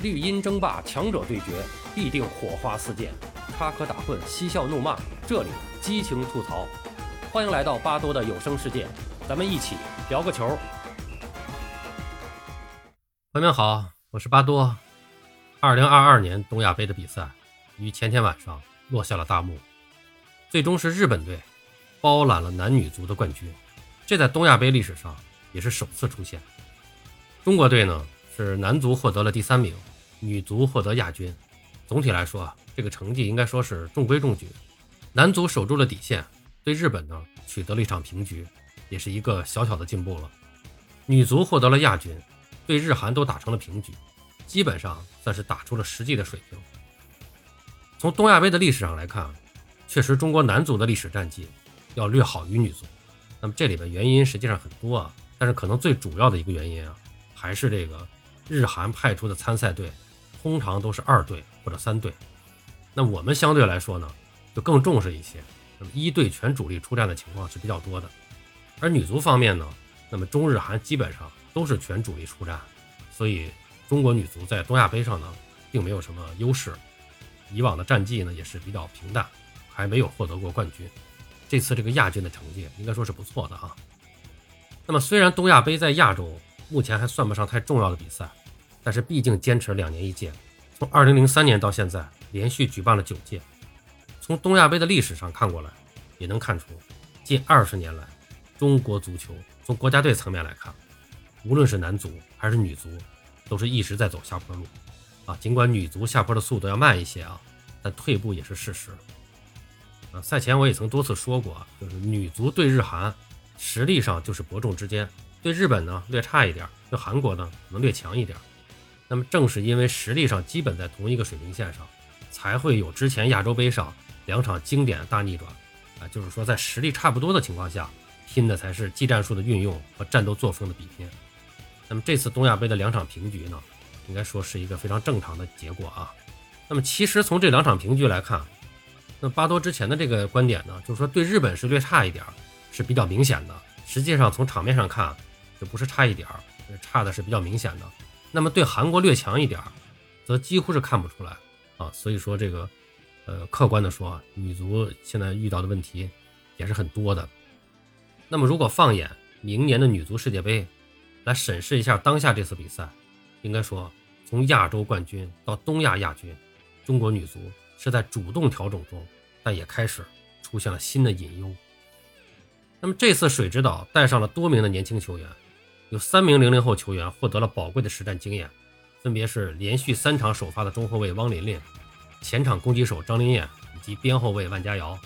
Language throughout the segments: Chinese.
绿茵争霸，强者对决，必定火花四溅，插科打诨，嬉笑怒骂，这里激情吐槽。欢迎来到巴多的有声世界，咱们一起聊个球。朋友们好，我是巴多。二零二二年东亚杯的比赛于前天晚上落下了大幕，最终是日本队包揽了男女足的冠军，这在东亚杯历史上也是首次出现。中国队呢是男足获得了第三名。女足获得亚军，总体来说啊，这个成绩应该说是中规中矩。男足守住了底线，对日本呢取得了一场平局，也是一个小小的进步了。女足获得了亚军，对日韩都打成了平局，基本上算是打出了实际的水平。从东亚杯的历史上来看，确实中国男足的历史战绩要略好于女足。那么这里边原因实际上很多啊，但是可能最主要的一个原因啊，还是这个日韩派出的参赛队。通常都是二队或者三队，那我们相对来说呢，就更重视一些。那么一队全主力出战的情况是比较多的，而女足方面呢，那么中日韩基本上都是全主力出战，所以中国女足在东亚杯上呢，并没有什么优势。以往的战绩呢也是比较平淡，还没有获得过冠军。这次这个亚军的成绩应该说是不错的啊。那么虽然东亚杯在亚洲目前还算不上太重要的比赛。但是毕竟坚持两年一届，从二零零三年到现在，连续举办了九届。从东亚杯的历史上看过来，也能看出，近二十年来，中国足球从国家队层面来看，无论是男足还是女足，都是一直在走下坡路。啊，尽管女足下坡的速度要慢一些啊，但退步也是事实。啊，赛前我也曾多次说过，就是女足对日韩实力上就是伯仲之间，对日本呢略差一点，对韩国呢可能略强一点。那么正是因为实力上基本在同一个水平线上，才会有之前亚洲杯上两场经典大逆转，啊，就是说在实力差不多的情况下，拼的才是技战术的运用和战斗作风的比拼。那么这次东亚杯的两场平局呢，应该说是一个非常正常的结果啊。那么其实从这两场平局来看，那巴多之前的这个观点呢，就是说对日本是略差一点，是比较明显的。实际上从场面上看，就不是差一点儿，差的是比较明显的。那么对韩国略强一点儿，则几乎是看不出来啊。所以说这个，呃，客观的说，女足现在遇到的问题也是很多的。那么如果放眼明年的女足世界杯，来审视一下当下这次比赛，应该说从亚洲冠军到东亚亚军，中国女足是在主动调整中，但也开始出现了新的隐忧。那么这次水指导带上了多名的年轻球员。有三名零零后球员获得了宝贵的实战经验，分别是连续三场首发的中后卫汪琳琳、前场攻击手张琳艳以及边后卫万佳瑶。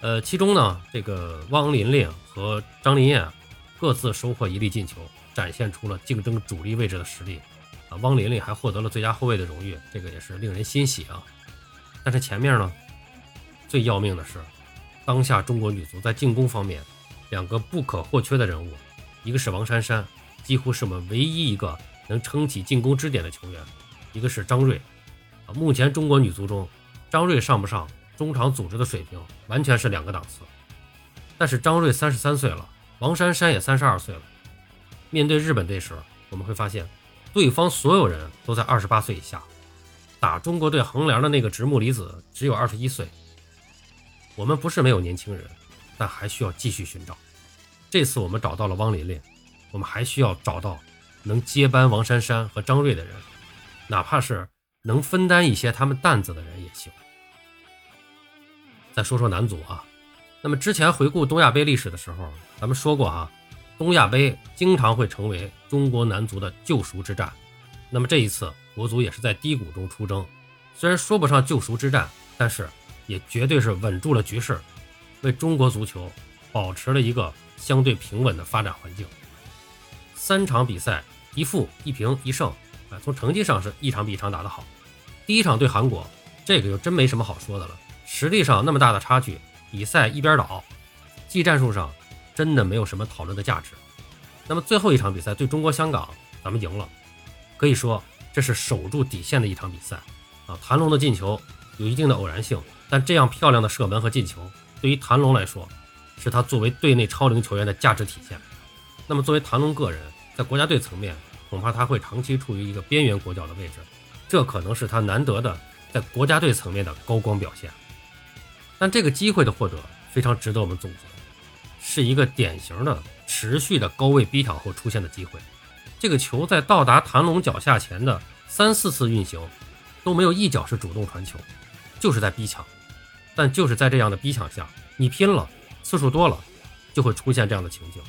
呃，其中呢，这个汪琳琳和张琳艳各自收获一粒进球，展现出了竞争主力位置的实力。啊，汪琳琳还获得了最佳后卫的荣誉，这个也是令人欣喜啊。但是前面呢，最要命的是，当下中国女足在进攻方面，两个不可或缺的人物。一个是王珊珊，几乎是我们唯一一个能撑起进攻支点的球员；一个是张睿，啊，目前中国女足中，张睿上不上中场组织的水平完全是两个档次。但是张睿三十三岁了，王珊珊也三十二岁了。面对日本队时，我们会发现，对方所有人都在二十八岁以下。打中国队横梁的那个直木里子只有二十一岁。我们不是没有年轻人，但还需要继续寻找。这次我们找到了汪琳琳，我们还需要找到能接班王珊珊和张睿的人，哪怕是能分担一些他们担子的人也行。再说说男足啊，那么之前回顾东亚杯历史的时候，咱们说过啊，东亚杯经常会成为中国男足的救赎之战。那么这一次国足也是在低谷中出征，虽然说不上救赎之战，但是也绝对是稳住了局势，为中国足球保持了一个。相对平稳的发展环境，三场比赛一负一平一胜，啊，从成绩上是一场比一场打得好。第一场对韩国，这个就真没什么好说的了，实力上那么大的差距，比赛一边倒，技战术上真的没有什么讨论的价值。那么最后一场比赛对中国香港，咱们赢了，可以说这是守住底线的一场比赛啊。谭龙的进球有一定的偶然性，但这样漂亮的射门和进球，对于谭龙来说。是他作为队内超龄球员的价值体现。那么，作为谭龙个人，在国家队层面，恐怕他会长期处于一个边缘国脚的位置。这可能是他难得的在国家队层面的高光表现。但这个机会的获得非常值得我们总结，是一个典型的持续的高位逼抢后出现的机会。这个球在到达谭龙脚下前的三四次运行都没有一脚是主动传球，就是在逼抢。但就是在这样的逼抢下，你拼了次数多了，就会出现这样的情景。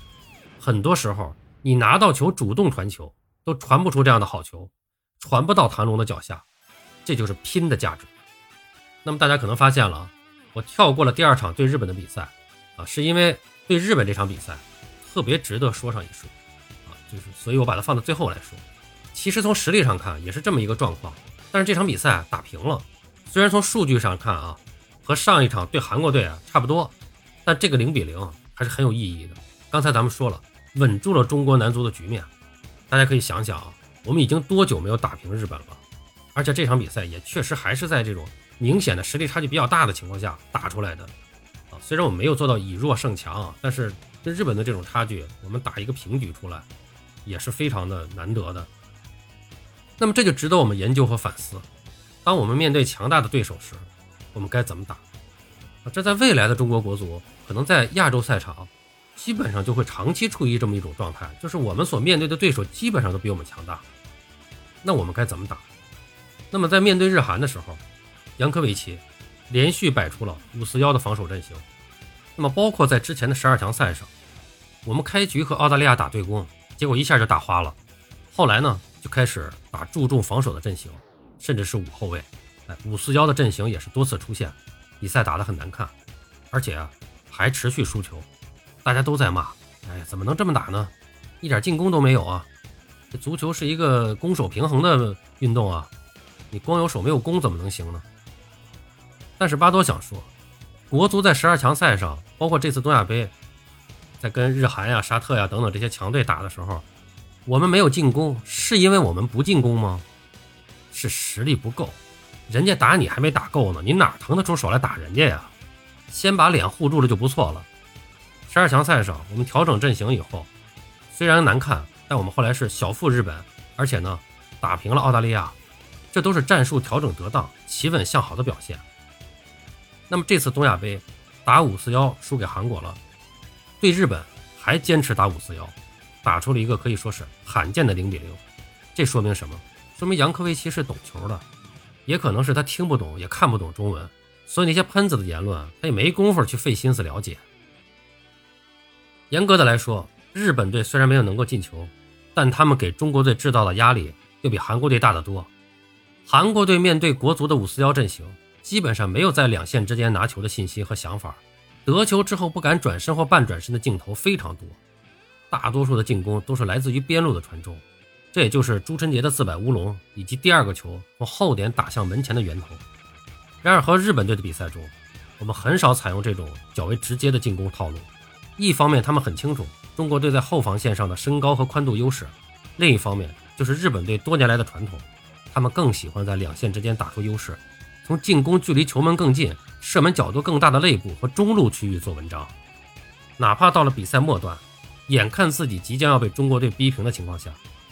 很多时候，你拿到球主动传球，都传不出这样的好球，传不到谭龙的脚下，这就是拼的价值。那么大家可能发现了，我跳过了第二场对日本的比赛，啊，是因为对日本这场比赛特别值得说上一说，啊，就是所以我把它放到最后来说。其实从实力上看也是这么一个状况，但是这场比赛打平了，虽然从数据上看啊。和上一场对韩国队啊差不多，但这个零比零还是很有意义的。刚才咱们说了，稳住了中国男足的局面。大家可以想想啊，我们已经多久没有打平日本了？而且这场比赛也确实还是在这种明显的实力差距比较大的情况下打出来的。啊，虽然我们没有做到以弱胜强，但是跟日本的这种差距，我们打一个平局出来，也是非常的难得的。那么这就值得我们研究和反思。当我们面对强大的对手时，我们该怎么打？这在未来的中国国足，可能在亚洲赛场，基本上就会长期处于这么一种状态，就是我们所面对的对手基本上都比我们强大。那我们该怎么打？那么在面对日韩的时候，杨科维奇连续摆出了五四幺的防守阵型。那么包括在之前的十二强赛上，我们开局和澳大利亚打对攻，结果一下就打花了。后来呢，就开始打注重防守的阵型，甚至是五后卫。哎，五四幺的阵型也是多次出现，比赛打得很难看，而且啊还持续输球，大家都在骂，哎，怎么能这么打呢？一点进攻都没有啊！这足球是一个攻守平衡的运动啊，你光有守没有攻怎么能行呢？但是巴多想说，国足在十二强赛上，包括这次东亚杯，在跟日韩呀、沙特呀等等这些强队打的时候，我们没有进攻，是因为我们不进攻吗？是实力不够。人家打你还没打够呢，你哪腾得出手来打人家呀？先把脸护住了就不错了。十二强赛上，我们调整阵型以后，虽然难看，但我们后来是小负日本，而且呢打平了澳大利亚，这都是战术调整得当、企稳向好的表现。那么这次东亚杯打五四幺输给韩国了，对日本还坚持打五四幺，打出了一个可以说是罕见的零比零。这说明什么？说明杨科维奇是懂球的。也可能是他听不懂，也看不懂中文，所以那些喷子的言论，他也没工夫去费心思了解。严格的来说，日本队虽然没有能够进球，但他们给中国队制造的压力又比韩国队大得多。韩国队面对国足的五四幺阵型，基本上没有在两线之间拿球的信心和想法，得球之后不敢转身或半转身的镜头非常多，大多数的进攻都是来自于边路的传中。这也就是朱晨杰的自摆乌龙以及第二个球从后点打向门前的源头。然而和日本队的比赛中，我们很少采用这种较为直接的进攻套路。一方面，他们很清楚中国队在后防线上的身高和宽度优势；另一方面，就是日本队多年来的传统，他们更喜欢在两线之间打出优势，从进攻距离球门更近、射门角度更大的肋部和中路区域做文章。哪怕到了比赛末段，眼看自己即将要被中国队逼平的情况下，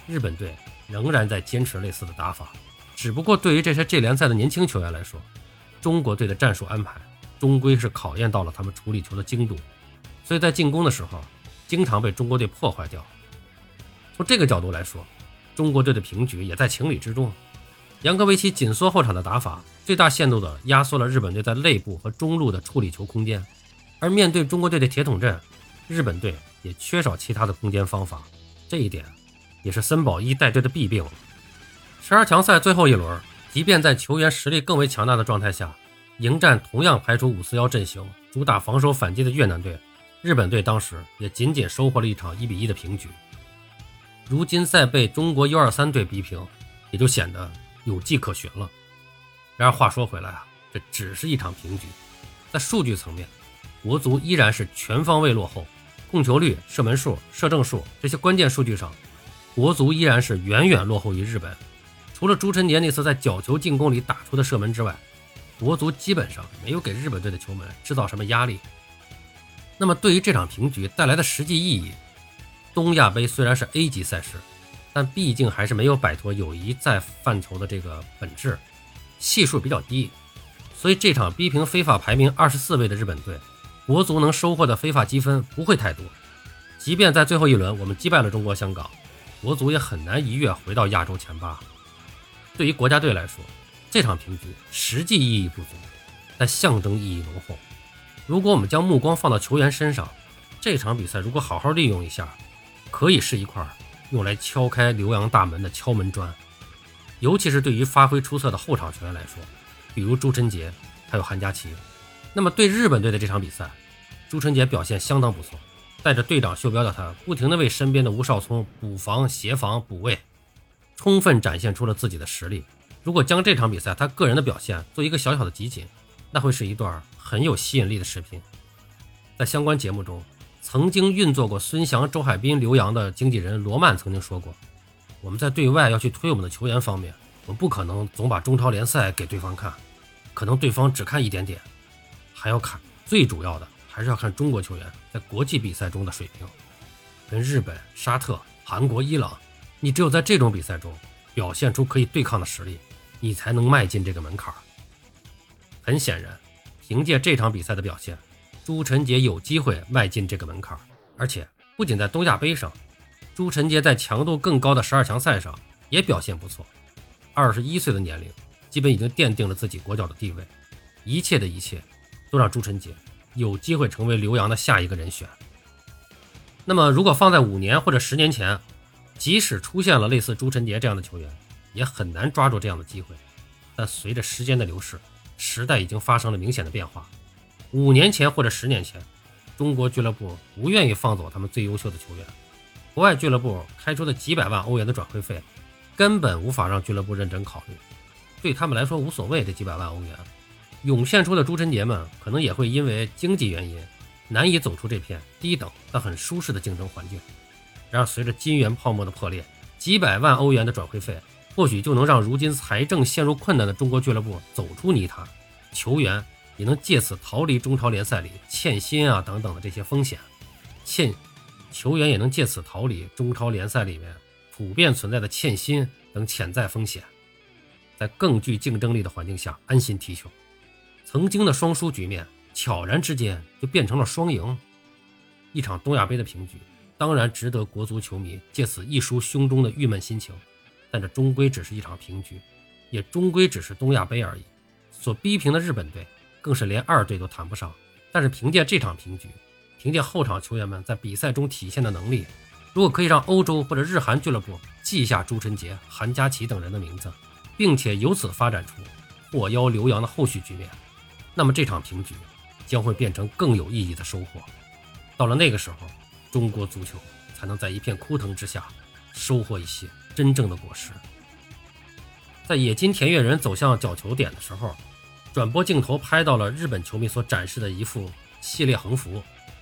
日本队仍然在坚持类似的打法，只不过对于这些 J 联赛的年轻球员来说，中国队的战术安排终归是考验到了他们处理球的精度，所以在进攻的时候经常被中国队破坏掉。从这个角度来说，中国队的平局也在情理之中。杨科维奇紧缩后场的打法，最大限度地压缩了日本队在内部和中路的处理球空间，而面对中国队的铁桶阵，日本队也缺少其他的攻坚方法，这一点。也是森保一带队的弊病。十二强赛最后一轮，即便在球员实力更为强大的状态下，迎战同样排除五四幺阵型、主打防守反击的越南队，日本队当时也仅仅收获了一场一比一的平局。如今再被中国 U 二三队逼平，也就显得有迹可循了。然而话说回来啊，这只是一场平局，在数据层面，国足依然是全方位落后，控球率、射门数、射正数这些关键数据上。国足依然是远远落后于日本，除了朱晨杰那次在角球进攻里打出的射门之外，国足基本上没有给日本队的球门制造什么压力。那么，对于这场平局带来的实际意义，东亚杯虽然是 A 级赛事，但毕竟还是没有摆脱友谊在范畴的这个本质，系数比较低，所以这场逼平非法排名二十四位的日本队，国足能收获的非法积分不会太多。即便在最后一轮我们击败了中国香港，国足也很难一跃回到亚洲前八。对于国家队来说，这场平局实际意义不足，但象征意义浓厚。如果我们将目光放到球员身上，这场比赛如果好好利用一下，可以是一块用来敲开留洋大门的敲门砖。尤其是对于发挥出色的后场球员来说，比如朱晨杰还有韩佳琪。那么对日本队的这场比赛，朱晨杰表现相当不错，带着队长袖标的他，不停地为身边的吴少聪补防、协防、补位，充分展现出了自己的实力。如果将这场比赛他个人的表现做一个小小的集锦，那会是一段很有吸引力的视频。在相关节目中，曾经运作过孙祥、周海滨留洋的经纪人罗曼曾经说过：“我们在对外要去推我们的球员方面，我们不可能总把中超联赛给对方看，可能对方只看一点点，还要看最主要的还是要看中国球员在国际比赛中的水平。跟日本、沙特、韩国、伊朗，你只有在这种比赛中表现出可以对抗的实力。”你才能迈进这个门槛。很显然，凭借这场比赛的表现，朱晨杰有机会迈进这个门槛。而且，不仅在东亚杯上，朱晨杰在强度更高的十二强赛上也表现不错。二十一岁的年龄，基本已经奠定了自己国脚的地位。一切的一切，都让朱晨杰有机会成为刘洋的下一个人选。那么，如果放在五年或者十年前，即使出现了类似朱晨杰这样的球员，也很难抓住这样的机会，但随着时间的流逝，时代已经发生了明显的变化。五年前或者十年前，中国俱乐部不愿意放走他们最优秀的球员，国外俱乐部开出的几百万欧元的转会费，根本无法让俱乐部认真考虑。对他们来说无所谓这几百万欧元，涌现出的朱晨杰们可能也会因为经济原因，难以走出这片低等但很舒适的竞争环境。然而，随着金元泡沫的破裂，几百万欧元的转会费。或许就能让如今财政陷入困难的中国俱乐部走出泥潭，球员也能借此逃离中超联赛里欠薪啊等等的这些风险，欠球员也能借此逃离中超联赛里面普遍存在的欠薪等潜在风险，在更具竞争力的环境下安心踢球。曾经的双输局面悄然之间就变成了双赢，一场东亚杯的平局当然值得国足球迷借此一抒胸中的郁闷心情。但这终归只是一场平局，也终归只是东亚杯而已。所逼平的日本队更是连二队都谈不上。但是凭借这场平局，凭借后场球员们在比赛中体现的能力，如果可以让欧洲或者日韩俱乐部记下朱晨杰、韩佳琪等人的名字，并且由此发展出获邀留洋的后续局面，那么这场平局将会变成更有意义的收获。到了那个时候，中国足球才能在一片枯藤之下收获一些。真正的果实，在野金田悦人走向角球点的时候，转播镜头拍到了日本球迷所展示的一副系列横幅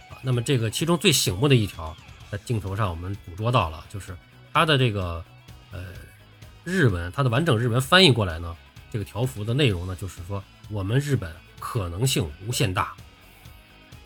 啊。那么这个其中最醒目的一条，在镜头上我们捕捉到了，就是它的这个呃日文，它的完整日文翻译过来呢，这个条幅的内容呢，就是说我们日本可能性无限大。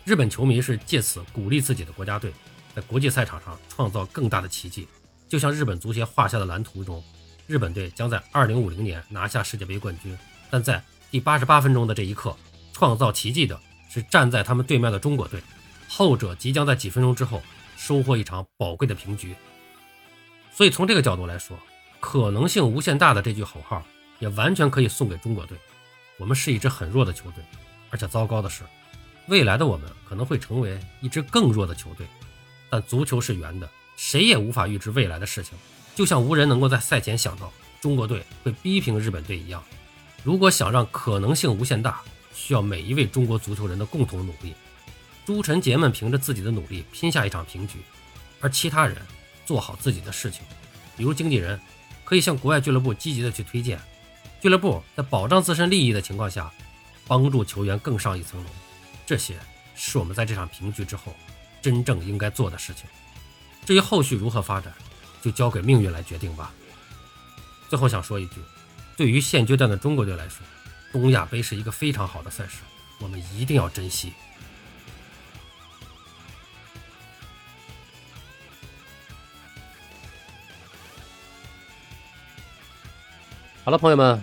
日本球迷是借此鼓励自己的国家队，在国际赛场上创造更大的奇迹。就像日本足协画下的蓝图中，日本队将在2050年拿下世界杯冠军。但在第八十八分钟的这一刻，创造奇迹的是站在他们对面的中国队，后者即将在几分钟之后收获一场宝贵的平局。所以从这个角度来说，可能性无限大的这句口号也完全可以送给中国队。我们是一支很弱的球队，而且糟糕的是，未来的我们可能会成为一支更弱的球队。但足球是圆的。谁也无法预知未来的事情，就像无人能够在赛前想到中国队会逼平日本队一样。如果想让可能性无限大，需要每一位中国足球人的共同努力。朱晨杰们凭着自己的努力拼下一场平局，而其他人做好自己的事情，比如经纪人可以向国外俱乐部积极的去推荐，俱乐部在保障自身利益的情况下，帮助球员更上一层楼。这些是我们在这场平局之后真正应该做的事情。至于后续如何发展，就交给命运来决定吧。最后想说一句，对于现阶段的中国队来说，东亚杯是一个非常好的赛事，我们一定要珍惜。好了，朋友们，